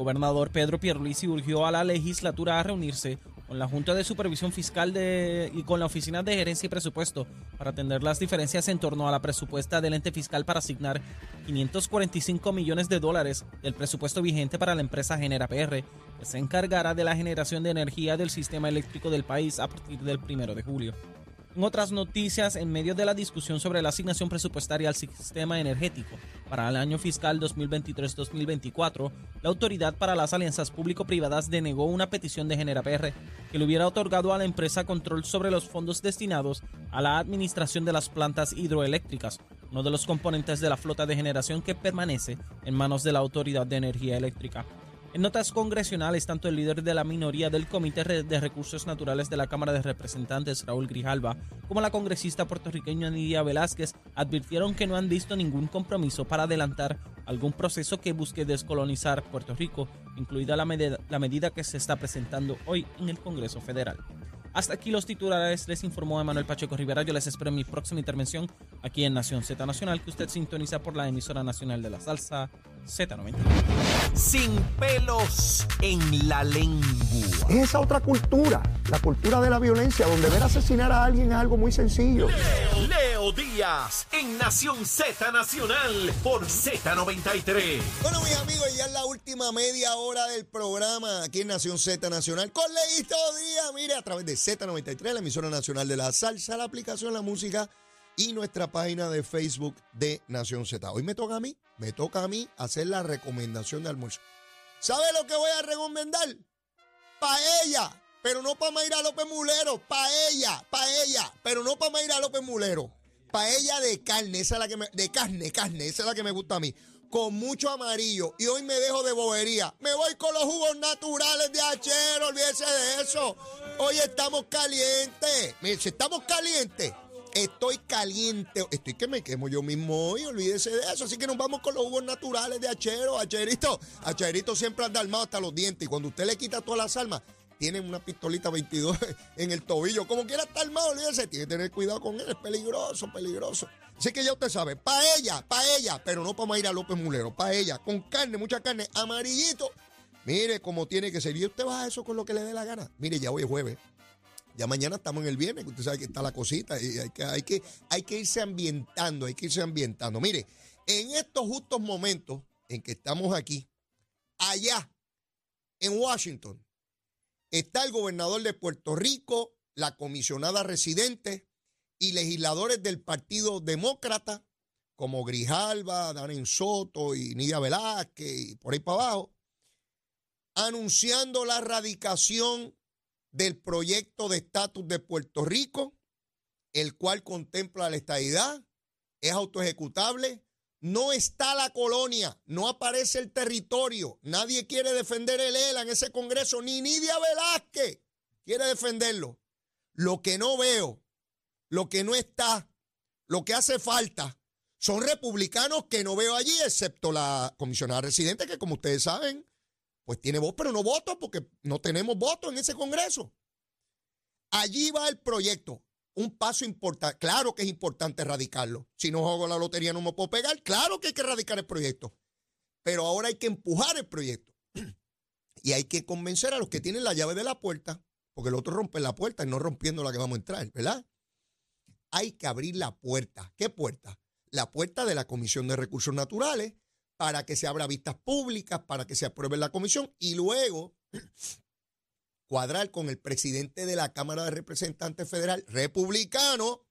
gobernador Pedro Pierluisi urgió a la legislatura a reunirse con la Junta de Supervisión Fiscal de, y con la Oficina de Gerencia y Presupuesto para atender las diferencias en torno a la presupuesta del ente fiscal para asignar 545 millones de dólares del presupuesto vigente para la empresa Genera PR, que se encargará de la generación de energía del sistema eléctrico del país a partir del primero de julio. En otras noticias, en medio de la discusión sobre la asignación presupuestaria al sistema energético para el año fiscal 2023-2024, la Autoridad para las Alianzas Público-Privadas denegó una petición de GeneraPR que le hubiera otorgado a la empresa control sobre los fondos destinados a la administración de las plantas hidroeléctricas, uno de los componentes de la flota de generación que permanece en manos de la Autoridad de Energía Eléctrica. En notas congresionales, tanto el líder de la minoría del Comité de Recursos Naturales de la Cámara de Representantes, Raúl Grijalva, como la congresista puertorriqueña Nidia Velázquez, advirtieron que no han visto ningún compromiso para adelantar algún proceso que busque descolonizar Puerto Rico, incluida la, medida que se está presentando hoy en el Congreso Federal. Hasta aquí los titulares, les informó Manuel Pacheco Rivera. Yo les espero en mi próxima intervención aquí en Nación Z Nacional, que usted sintoniza por la emisora nacional de la salsa Z90. Sin pelos en la lengua. Es esa otra cultura, la cultura de la violencia, donde ver asesinar a alguien es algo muy sencillo. Leo, Díaz, en Nación Z Nacional, por Z93. Bueno, mis amigos, ya es la última media hora del programa aquí en Nación Z Nacional con Leito Díaz. Mire, a través de Z93, la emisora nacional de la salsa, la aplicación La Música y nuestra página de Facebook de Nación Z. Hoy me toca a mí, me toca a mí hacer la recomendación de almuerzo. ¿Sabe lo que voy a recomendar? Paella, pero no para Mayra López Mulero, paella, paella, pero no para Mayra López Mulero. Paella de carne, esa es la que me, de carne, carne, esa es la que me gusta a mí con mucho amarillo. Y hoy me dejo de bobería. Me voy con los jugos naturales de Achero, olvídese de eso. Hoy estamos calientes. Estamos calientes, estoy caliente. Estoy que me quemo yo mismo hoy, olvídese de eso. Así que nos vamos con los jugos naturales de Achero. Acherito, Acherito siempre anda armado hasta los dientes. Y cuando usted le quita todas las armas, tiene una pistolita 22 en el tobillo. Como quiera estar armado, olvídese. Tiene que tener cuidado con él. Es peligroso, peligroso. Así que ya usted sabe, paella, paella, pero no para Mayra López Mulero, paella, con carne, mucha carne, amarillito. Mire cómo tiene que ser. Y usted va a eso con lo que le dé la gana. Mire, ya hoy es jueves. Ya mañana estamos en el viernes, usted sabe que está la cosita y hay que, hay que, hay que irse ambientando, hay que irse ambientando. Mire, en estos justos momentos en que estamos aquí, allá en Washington, está el gobernador de Puerto Rico, la comisionada residente, y legisladores del Partido Demócrata, como Grijalva, Darren Soto y Nidia Velázquez y por ahí para abajo, anunciando la erradicación del proyecto de estatus de Puerto Rico, el cual contempla la estadidad, es autoejecutable, no está la colonia, no aparece el territorio, nadie quiere defender el ELA en ese Congreso, ni Nidia Velázquez quiere defenderlo. Lo que no veo lo que no está, lo que hace falta, son republicanos que no veo allí, excepto la comisionada residente, que como ustedes saben, pues tiene voz, pero no voto porque no tenemos voto en ese Congreso. Allí va el proyecto. Un paso importante. Claro que es importante erradicarlo. Si no juego la lotería no me puedo pegar. Claro que hay que erradicar el proyecto. Pero ahora hay que empujar el proyecto. Y hay que convencer a los que tienen la llave de la puerta, porque el otro rompe la puerta y no rompiendo la que vamos a entrar, ¿verdad? hay que abrir la puerta. ¿Qué puerta? La puerta de la Comisión de Recursos Naturales para que se abra vistas públicas, para que se apruebe la comisión y luego cuadrar con el presidente de la Cámara de Representantes Federal republicano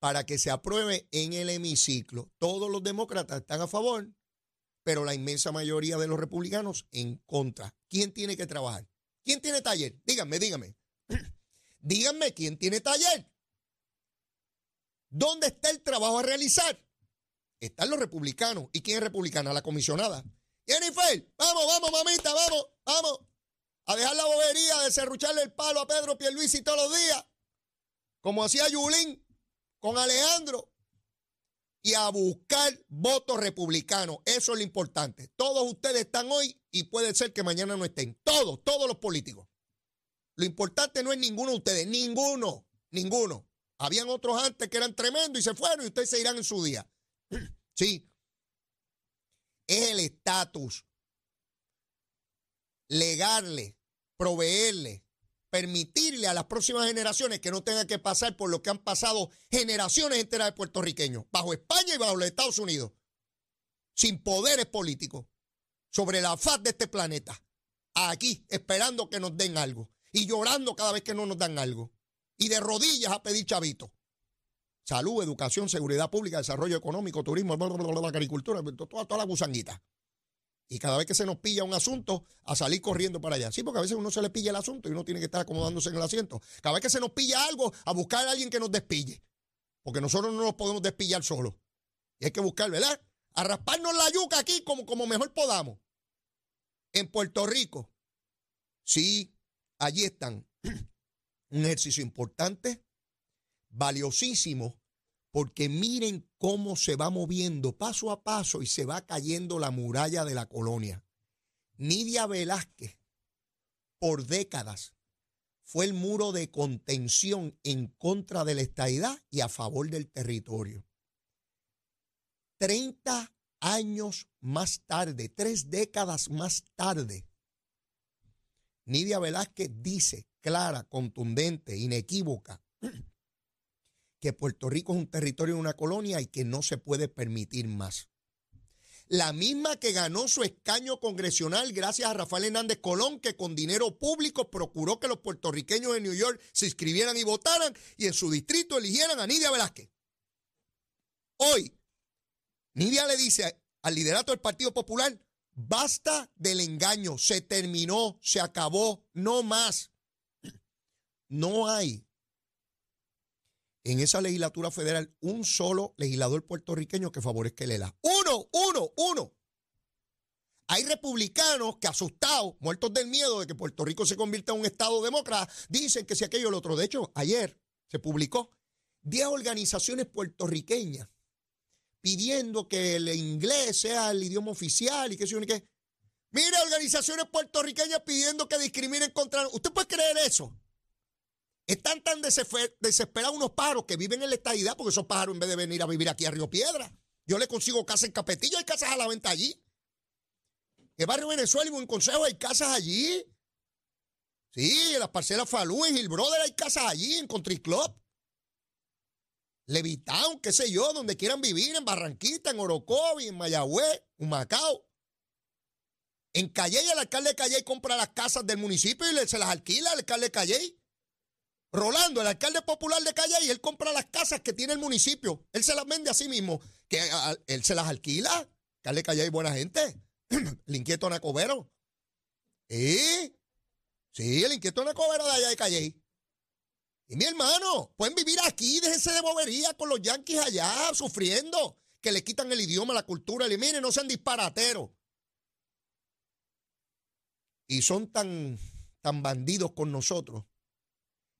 para que se apruebe en el hemiciclo. Todos los demócratas están a favor, pero la inmensa mayoría de los republicanos en contra. ¿Quién tiene que trabajar? ¿Quién tiene taller? Díganme, díganme. díganme quién tiene taller. ¿Dónde está el trabajo a realizar? Están los republicanos. ¿Y quién es republicana? La comisionada. Jennifer, vamos, vamos, mamita, vamos, vamos. A dejar la bobería de serrucharle el palo a Pedro Pierluisi todos los días. Como hacía Yulín con Alejandro. Y a buscar votos republicanos. Eso es lo importante. Todos ustedes están hoy y puede ser que mañana no estén. Todos, todos los políticos. Lo importante no es ninguno de ustedes. Ninguno, ninguno. Habían otros antes que eran tremendos y se fueron y ustedes se irán en su día. Sí. Es el estatus. legarle, proveerle, permitirle a las próximas generaciones que no tengan que pasar por lo que han pasado generaciones enteras de puertorriqueños, bajo España y bajo los Estados Unidos, sin poderes políticos, sobre la faz de este planeta, aquí, esperando que nos den algo y llorando cada vez que no nos dan algo, y de rodillas a pedir chavitos. Salud, educación, seguridad pública, desarrollo económico, turismo, agricultura, toda, toda la gusanguita. Y cada vez que se nos pilla un asunto, a salir corriendo para allá. Sí, porque a veces uno se le pilla el asunto y uno tiene que estar acomodándose en el asiento. Cada vez que se nos pilla algo, a buscar a alguien que nos despille. Porque nosotros no nos podemos despillar solos. Y hay que buscar, ¿verdad? A rasparnos la yuca aquí como, como mejor podamos. En Puerto Rico, sí, allí están. un ejercicio importante, valiosísimo, porque miren cómo se va moviendo paso a paso y se va cayendo la muralla de la colonia. Nidia Velázquez, por décadas, fue el muro de contención en contra de la estadidad y a favor del territorio. Treinta años más tarde, tres décadas más tarde, Nidia Velázquez dice clara, contundente, inequívoca, que Puerto Rico es un territorio de una colonia y que no se puede permitir más. La misma que ganó su escaño congresional gracias a Rafael Hernández Colón, que con dinero público procuró que los puertorriqueños de New York se inscribieran y votaran y en su distrito eligieran a Nidia Velázquez. Hoy, Nidia le dice al liderato del Partido Popular, basta del engaño, se terminó, se acabó, no más. No hay en esa legislatura federal un solo legislador puertorriqueño que favorezca el ELA. Uno, uno, uno. Hay republicanos que asustados, muertos del miedo de que Puerto Rico se convierta en un estado demócrata, dicen que si aquello lo otro. De hecho, ayer se publicó 10 organizaciones puertorriqueñas pidiendo que el inglés sea el idioma oficial y que se qué. Mira, organizaciones puertorriqueñas pidiendo que discriminen contra... ¿Usted puede creer eso? Están tan desesperados unos pájaros que viven en la estadidad porque esos pájaros en vez de venir a vivir aquí a Río Piedra, yo le consigo casa en Capetillo, hay casas a la venta allí. En Barrio Venezuela y Buen Consejo hay casas allí. Sí, en las parcelas Falú, en Hill Brother hay casas allí, en Country Club. Levitown, qué sé yo, donde quieran vivir, en Barranquita, en Orocovi, en Mayagüez, en Macao. En Calle, el alcalde de Calle compra las casas del municipio y se las alquila al alcalde de Calle. Rolando, el alcalde popular de Calle, él compra las casas que tiene el municipio. Él se las vende a sí mismo. Que él se las alquila. Alcalde de Calle, buena gente. el inquieto Nacobero. ¿Eh? Sí, el inquieto Nacobero de allá de Calle. Y mi hermano, pueden vivir aquí, déjense de bobería con los yanquis allá, sufriendo, que le quitan el idioma, la cultura. Y miren, no sean disparateros. Y son tan, tan bandidos con nosotros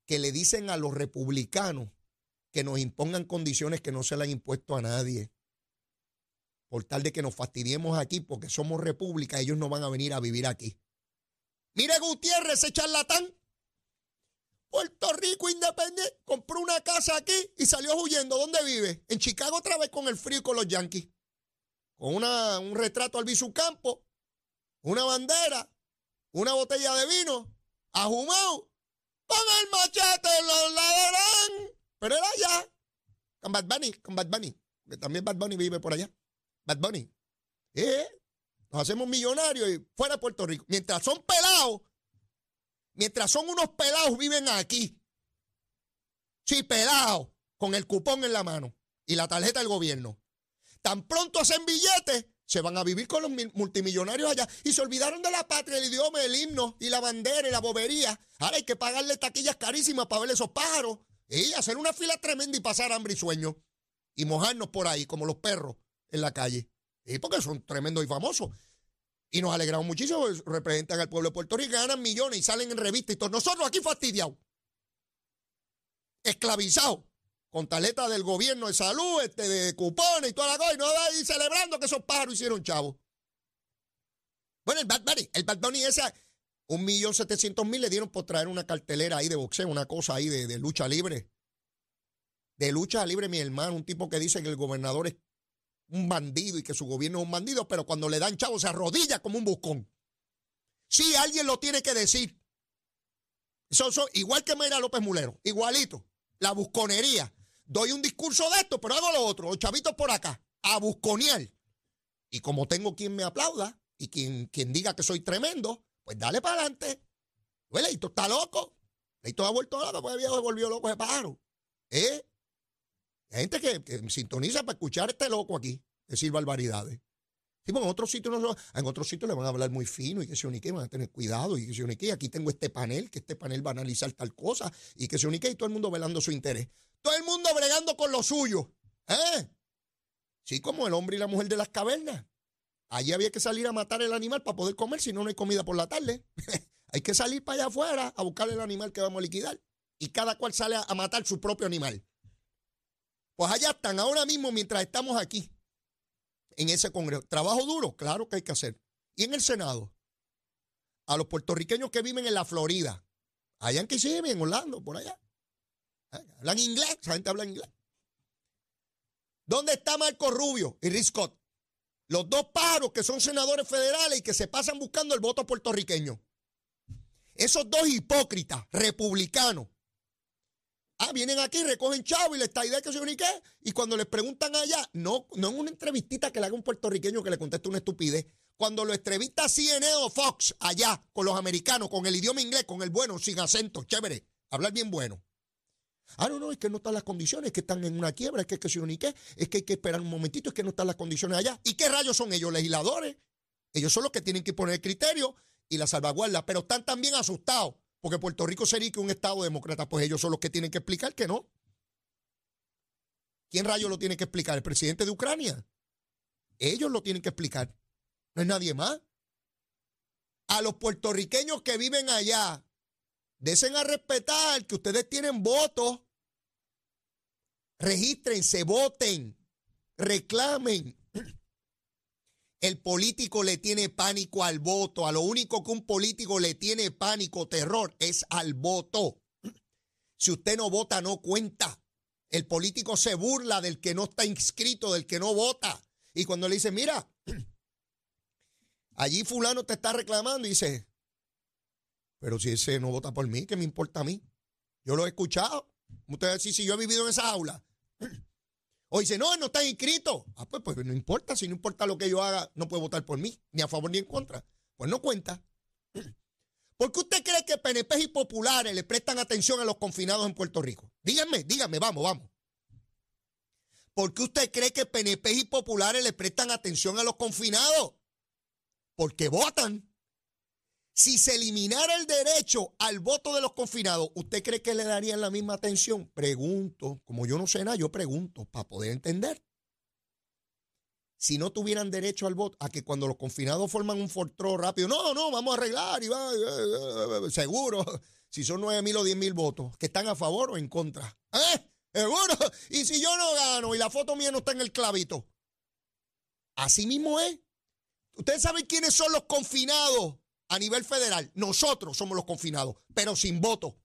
que le dicen a los republicanos que nos impongan condiciones que no se le han impuesto a nadie. Por tal de que nos fastidiemos aquí porque somos república, ellos no van a venir a vivir aquí. Mire Gutiérrez, ese charlatán. Puerto Rico independiente, compró una casa aquí y salió huyendo. ¿Dónde vive? En Chicago otra vez con el frío y con los yanquis. Con una, un retrato al Campo, una bandera, una botella de vino, ajumado con el machete los ladrán. Pero era allá. Con Bad Bunny, con Bad Bunny. Que también Bad Bunny vive por allá. Bad Bunny. ¿Eh? Nos hacemos millonarios y fuera de Puerto Rico. Mientras son pelados, mientras son unos pelados, viven aquí. Sí, pelados, con el cupón en la mano y la tarjeta del gobierno. Tan pronto hacen billetes, se van a vivir con los multimillonarios allá y se olvidaron de la patria, el idioma, el himno y la bandera y la bobería. Ahora hay que pagarle taquillas carísimas para ver esos pájaros y hacer una fila tremenda y pasar hambre y sueño y mojarnos por ahí como los perros en la calle. Y porque son tremendos y famosos. Y nos alegramos muchísimo, representan al pueblo de Puerto Rico, ganan millones y salen en revistas y todo. Nosotros aquí fastidiados, esclavizados con taleta del gobierno de salud, este, de cupones y toda la cosa, y no va a ir celebrando que esos pájaros hicieron chavo. Bueno, el Bad Bunny, el Bad Bunny ese, un millón setecientos mil le dieron por traer una cartelera ahí de boxeo, una cosa ahí de, de lucha libre. De lucha libre, mi hermano, un tipo que dice que el gobernador es un bandido y que su gobierno es un bandido, pero cuando le dan chavo se arrodilla como un buscón. Sí, alguien lo tiene que decir. Eso, eso, igual que Mayra López Mulero, igualito. La busconería. Doy un discurso de esto, pero hago lo otro. Los chavitos por acá, a busconear. Y como tengo quien me aplauda y quien, quien diga que soy tremendo, pues dale para adelante. Pues Leito está loco. Leito ha vuelto loco, pues viejo se volvió loco de pájaro. ¿Eh? Hay gente que, que sintoniza para escuchar a este loco aquí, decir barbaridades. Sí, porque en otros sitios no, en otros sitios le van a hablar muy fino y que se unique, van a tener cuidado y que se unique. Aquí tengo este panel, que este panel va a analizar tal cosa y que se unique y todo el mundo velando su interés. Todo el mundo bregando con lo suyo. ¿Eh? Sí, como el hombre y la mujer de las cavernas. Allí había que salir a matar el animal para poder comer, si no, no hay comida por la tarde. hay que salir para allá afuera a buscar el animal que vamos a liquidar. Y cada cual sale a, matar su propio animal. Pues allá están, ahora mismo, mientras estamos aquí, en ese Congreso. ¿Trabajo duro? Claro que hay que hacer. Y en el Senado, a los puertorriqueños que viven en la Florida, allá en Kissimmee, en Orlando, por allá. Hablan inglés, esa gente habla inglés. ¿Dónde está Marco Rubio y Rick Scott? Los dos pájaros que son senadores federales y que se pasan buscando el voto puertorriqueño. Esos dos hipócritas republicanos. Ah, vienen aquí, recogen chavo y les está idea que se unique. Y cuando les preguntan allá, no, no en una entrevistita que le haga un puertorriqueño que le conteste una estupidez. Cuando lo entrevista CNN o Fox allá con los americanos, con el idioma inglés, con el bueno, sin acento, chévere, hablar bien bueno. Ah, no, no, es que no están las condiciones, es que están en una quiebra, es que, que se unique, es que hay que esperar un momentito, es que no están las condiciones allá. ¿Y qué rayos son ellos, legisladores? Ellos son los que tienen que poner el criterio y la salvaguarda, pero están también asustados porque Puerto Rico sería que un Estado demócrata, pues ellos son los que tienen que explicar que no. ¿Quién rayos lo tiene que explicar? ¿El presidente de Ucrania? Ellos lo tienen que explicar. No es nadie más. A los puertorriqueños que viven allá, desen a respetar que ustedes tienen votos. Regístrense, voten, reclamen. El político le tiene pánico al voto. A lo único que un político le tiene pánico, terror, es al voto. Si usted no vota, no cuenta. El político se burla del que no está inscrito, del que no vota. Y cuando le dice, mira, allí fulano te está reclamando y dice, pero si ese no vota por mí, ¿qué me importa a mí? Yo lo he escuchado. Usted decir, si yo he vivido en esa aula. O dice, no, no está inscrito. Ah, pues, pues no importa, si no importa lo que yo haga, no puede votar por mí, ni a favor ni en contra. Pues no cuenta. ¿Por qué usted cree que PNP y populares le prestan atención a los confinados en Puerto Rico? Díganme, díganme, vamos, vamos. ¿Por qué usted cree que PNP y populares le prestan atención a los confinados? Porque votan. Si se eliminara el derecho al voto de los confinados, ¿usted cree que le darían la misma atención? Pregunto, como yo no sé nada, yo pregunto para poder entender. Si no tuvieran derecho al voto, a que cuando los confinados forman un fortró rápido, no, no, vamos a arreglar y va, eh, eh, seguro, si son nueve mil o diez mil votos, que están a favor o en contra. ¿Eh? Seguro. Y si yo no gano y la foto mía no está en el clavito. Así mismo es. Ustedes saben quiénes son los confinados a nivel federal, nosotros somos los confinados, pero sin voto.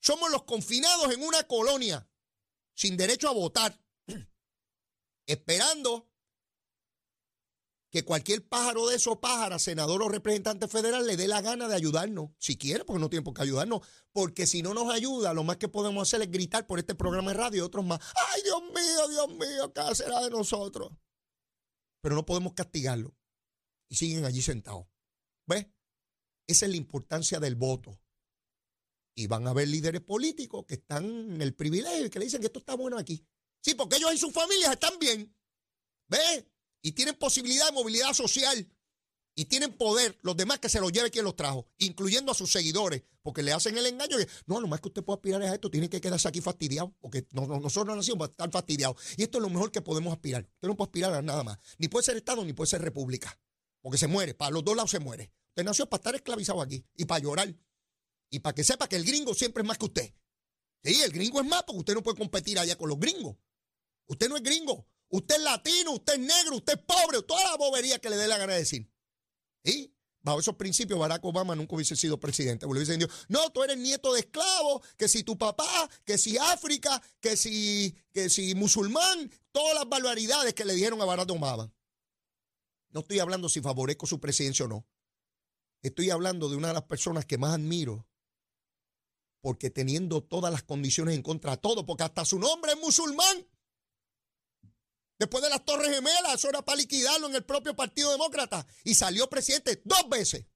Somos los confinados en una colonia, sin derecho a votar, esperando que cualquier pájaro de esos pájaros, senador o representante federal, le dé la gana de ayudarnos, si quiere, porque no tiene por qué ayudarnos, porque si no nos ayuda, lo más que podemos hacer es gritar por este programa de radio y otros más. ¡Ay, Dios mío, Dios mío, qué será de nosotros! Pero no podemos castigarlo. Y siguen allí sentados. ¿Ves? Esa es la importancia del voto. Y van a haber líderes políticos que están en el privilegio y que le dicen que esto está bueno aquí. Sí, porque ellos y sus familias están bien. ¿Ves? Y tienen posibilidad de movilidad social. Y tienen poder. Los demás que se los lleve quien los trajo, incluyendo a sus seguidores, porque le hacen el engaño. Y, no, lo más que usted puede aspirar es a esto. Tiene que quedarse aquí fastidiado, porque no, no, nosotros no nacimos para estar fastidiados. Y esto es lo mejor que podemos aspirar. Usted no puede aspirar a nada más. Ni puede ser Estado, ni puede ser República. Porque se muere, para los dos lados se muere. Usted nació para estar esclavizado aquí y para llorar. Y para que sepa que el gringo siempre es más que usted. Sí, el gringo es más porque usted no puede competir allá con los gringos. Usted no es gringo. Usted es latino, usted es negro, usted es pobre, toda la bobería que le dé la gana de decir. Y bajo esos principios, Barack Obama nunca hubiese sido presidente. No, tú eres nieto de esclavo, que si tu papá, que si África, que si, que si musulmán, todas las barbaridades que le dijeron a Barack Obama. No estoy hablando si favorezco su presidencia o no. estoy hablando de una de las personas que más admiro, porque teniendo todas las condiciones en contra de todo, porque hasta su nombre es musulmán. Después de las Torres Gemelas, eso era para liquidarlo en el propio Partido Demócrata. Y salió presidente dos veces.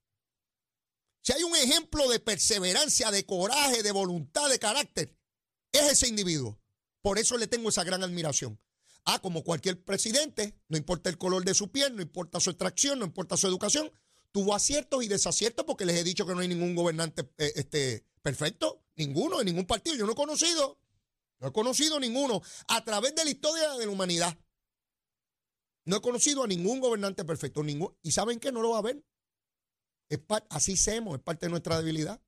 Si hay un ejemplo de perseverancia, de coraje, de voluntad, de carácter, es ese individuo. Por eso le tengo esa gran admiración. Ah, como cualquier presidente, no importa el color de su piel, no importa su extracción, no importa su educación, tuvo aciertos y desaciertos porque les he dicho que no hay ningún gobernante eh, este, perfecto, ninguno, de ningún partido. Yo no he conocido, no he conocido ninguno a través de la historia de la humanidad. No he conocido a ningún gobernante perfecto, ningún, y saben que no lo va a haber. Es así somos, es parte de nuestra debilidad.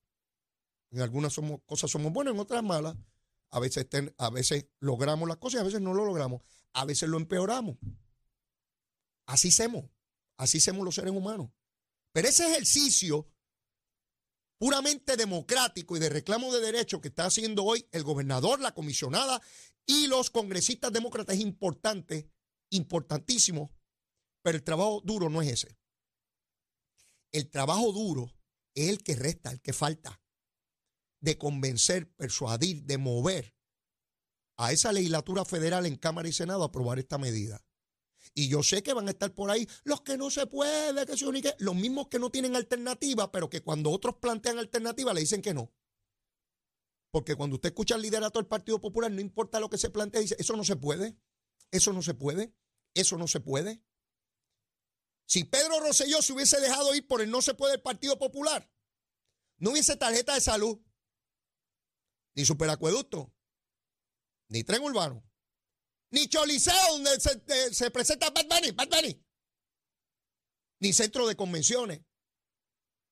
En algunas somos, cosas somos buenas, en otras malas. A veces, a veces logramos las cosas y a veces no lo logramos. A veces lo empeoramos. Así somos. Así somos los seres humanos. Pero ese ejercicio puramente democrático y de reclamo de derechos que está haciendo hoy el gobernador, la comisionada y los congresistas demócratas es importante, importantísimo, pero el trabajo duro no es ese. El trabajo duro es el que resta, el que falta, de convencer, persuadir, de mover a esa legislatura federal en Cámara y Senado aprobar esta medida. Y yo sé que van a estar por ahí los que no se puede, que se unique, los mismos que no tienen alternativa, pero que cuando otros plantean alternativa le dicen que no. Porque cuando usted escucha el liderato del Partido Popular, no importa lo que se plantea, dice, eso no se puede, eso no se puede, eso no se puede. Si Pedro Rosselló se hubiese dejado ir por el no se puede del Partido Popular, no hubiese tarjeta de salud, ni superacueducto, ni tren urbano, ni Choliseo, donde se, presenta Bad Bunny, Bad Bunny, ni centro de convenciones,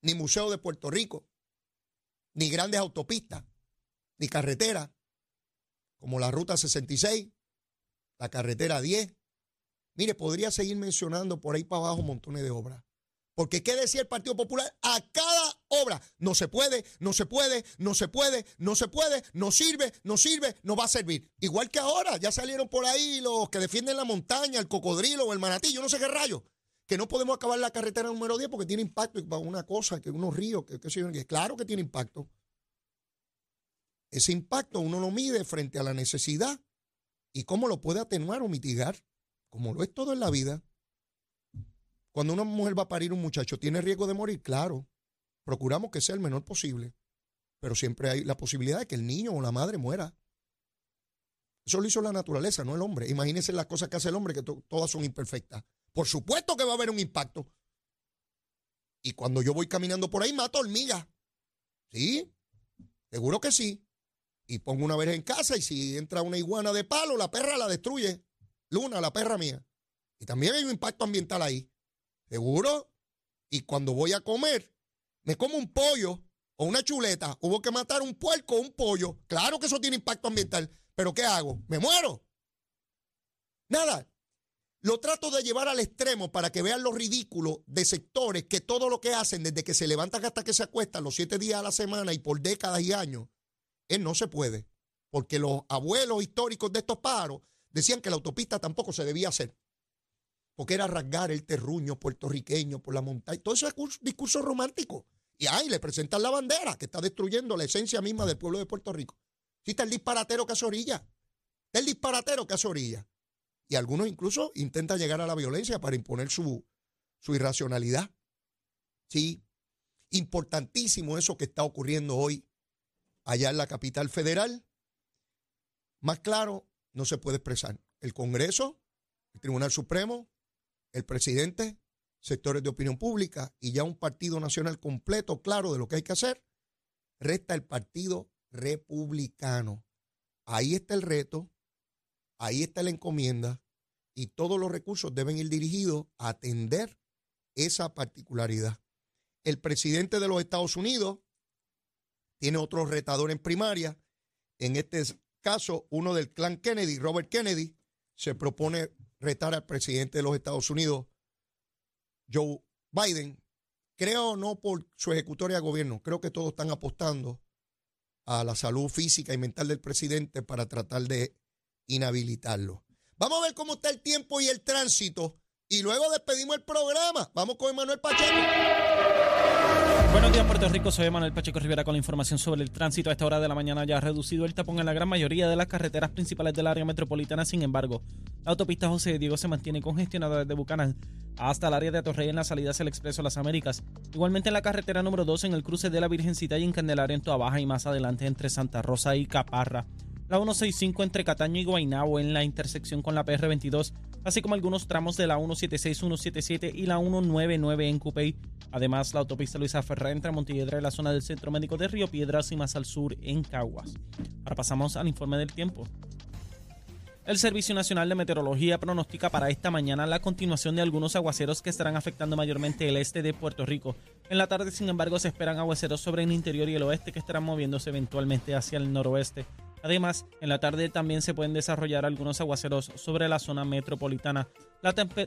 ni museo de Puerto Rico, ni grandes autopistas, ni carreteras, como la Ruta 66, la carretera 10. Mire, podría seguir mencionando por ahí para abajo montones de obras. Porque ¿qué decía el Partido Popular? A cada obra, no se puede, no se puede, no se puede, no se puede, no sirve, no sirve, no va a servir. Igual que ahora, ya salieron por ahí los que defienden la montaña, el cocodrilo o el manatillo, no sé qué rayo. Que no podemos acabar la carretera número 10 porque tiene impacto para una cosa, que unos ríos, que, que claro que tiene impacto. Ese impacto uno lo mide frente a la necesidad y cómo lo puede atenuar o mitigar, como lo es todo en la vida. Cuando una mujer va a parir un muchacho, ¿tiene riesgo de morir? Claro. Procuramos que sea el menor posible. Pero siempre hay la posibilidad de que el niño o la madre muera. Eso lo hizo la naturaleza, no el hombre. Imagínense las cosas que hace el hombre, que todas son imperfectas. Por supuesto que va a haber un impacto. Y cuando yo voy caminando por ahí, mato hormigas. ¿Sí? Seguro que sí. Y pongo una vez en casa y si entra una iguana de palo, la perra la destruye. Luna, la perra mía. Y también hay un impacto ambiental ahí. ¿Seguro? Y cuando voy a comer, me como un pollo o una chuleta. Hubo que matar un puerco o un pollo. Claro que eso tiene impacto ambiental. Pero ¿qué hago? ¿Me muero? Nada. Lo trato de llevar al extremo para que vean lo ridículo de sectores que todo lo que hacen desde que se levantan hasta que se acuestan los siete días a la semana y por décadas y años, es no se puede. Porque los abuelos históricos de estos pájaros decían que la autopista tampoco se debía hacer porque era rasgar el terruño puertorriqueño por la montaña. Todo eso es discurso romántico. Y ahí le presentan la bandera que está destruyendo la esencia misma del pueblo de Puerto Rico. Sí, está el disparatero que hace orilla. Está el disparatero que hace orilla. Y algunos incluso intentan llegar a la violencia para imponer su, su irracionalidad. Sí, importantísimo eso que está ocurriendo hoy allá en la capital federal. Más claro, no se puede expresar. El Congreso, el Tribunal Supremo, el presidente, sectores de opinión pública y ya un partido nacional completo, claro de lo que hay que hacer, resta el partido republicano. Ahí está el reto, ahí está la encomienda y todos los recursos deben ir dirigidos a atender esa particularidad. El presidente de los Estados Unidos tiene otro retador en primaria. En este caso, uno del clan Kennedy, Robert Kennedy, se propone retar al presidente de los Estados Unidos, Joe Biden, creo no por su ejecutoria de gobierno, creo que todos están apostando a la salud física y mental del presidente para tratar de inhabilitarlo. Vamos a ver cómo está el tiempo y el tránsito y luego despedimos el programa. Vamos con Emanuel Pacheco. Buenos días, Puerto Rico. Soy Manuel Pacheco Rivera con la información sobre el tránsito. A esta hora de la mañana ya ha reducido el tapón en la gran mayoría de las carreteras principales del área metropolitana. Sin embargo, la autopista José Diego se mantiene congestionada desde Bucanán hasta el área de Atorrey en la salida hacia el Expreso Las Américas. Igualmente en la carretera número 2 en el cruce de la Virgencita y en Candelaria en Baja y más adelante entre Santa Rosa y Caparra. La 165 entre Cataño y Guaynabo en la intersección con la PR22 así como algunos tramos de la 176, 177 y la 199 en Cupey. Además, la autopista Luisa Ferrá entre Montelledra y la zona del Centro Médico de Río Piedras y más al sur en Caguas. Ahora pasamos al informe del tiempo. El Servicio Nacional de Meteorología pronostica para esta mañana la continuación de algunos aguaceros que estarán afectando mayormente el este de Puerto Rico. En la tarde, sin embargo, se esperan aguaceros sobre el interior y el oeste que estarán moviéndose eventualmente hacia el noroeste. Además, en la tarde también se pueden desarrollar algunos aguaceros sobre la zona metropolitana.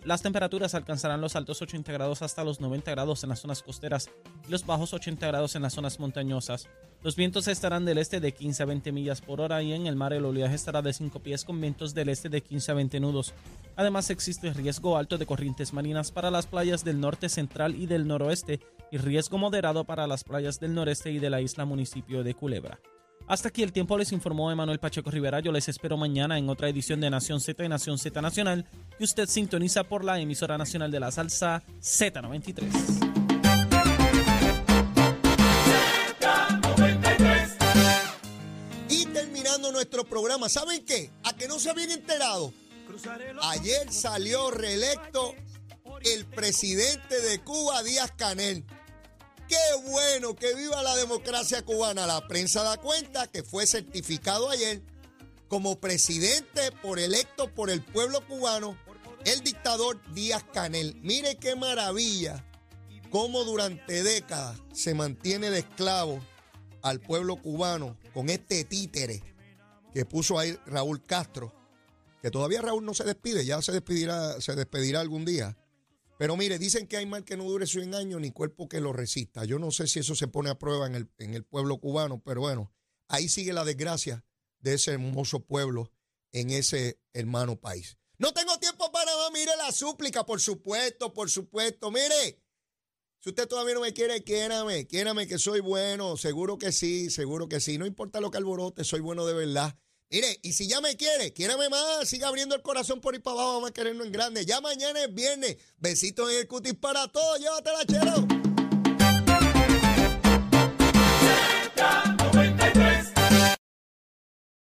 las temperaturas alcanzarán los altos 80 grados hasta los 90 grados en las zonas costeras y los bajos 80 grados en las zonas montañosas. Los vientos estarán del este de 15 a 20 millas por hora y en el mar el oleaje estará de 5 pies con vientos del este de 15 a 20 nudos. Además existe riesgo alto de corrientes marinas para las playas del norte central y del noroeste y riesgo moderado para las playas del noreste y de la isla municipio de Culebra. Hasta aquí el tiempo les informó Emanuel Pacheco Rivera. Yo les espero mañana en otra edición de Nación Z y Nación Z Nacional que usted sintoniza por la emisora nacional de la salsa Z93. Y terminando nuestro programa, ¿saben qué? A que no se habían enterado. Ayer salió reelecto el presidente de Cuba, Díaz Canel. Qué bueno que viva la democracia cubana. La prensa da cuenta que fue certificado ayer como presidente por electo por el pueblo cubano el dictador Díaz Canel. Mire qué maravilla cómo durante décadas se mantiene de esclavo al pueblo cubano con este títere que puso ahí Raúl Castro, que todavía Raúl no se despide, ya se despedirá, se despedirá algún día. Pero mire, dicen que hay mal que no dure 100 años ni cuerpo que lo resista. Yo no sé si eso se pone a prueba en el, en el pueblo cubano, pero bueno, ahí sigue la desgracia de ese hermoso pueblo en ese hermano país. No tengo tiempo para más, mire la súplica, por supuesto, por supuesto. Mire, si usted todavía no me quiere, quiérame, quiérame que soy bueno, seguro que sí, seguro que sí. No importa lo que alborote, soy bueno de verdad. Mire, y si ya me quiere, quiérame más, siga abriendo el corazón por ir para abajo, vamos a querernos en grande. Ya mañana es viernes. Besitos en el cutis para todos, llévatela, chero.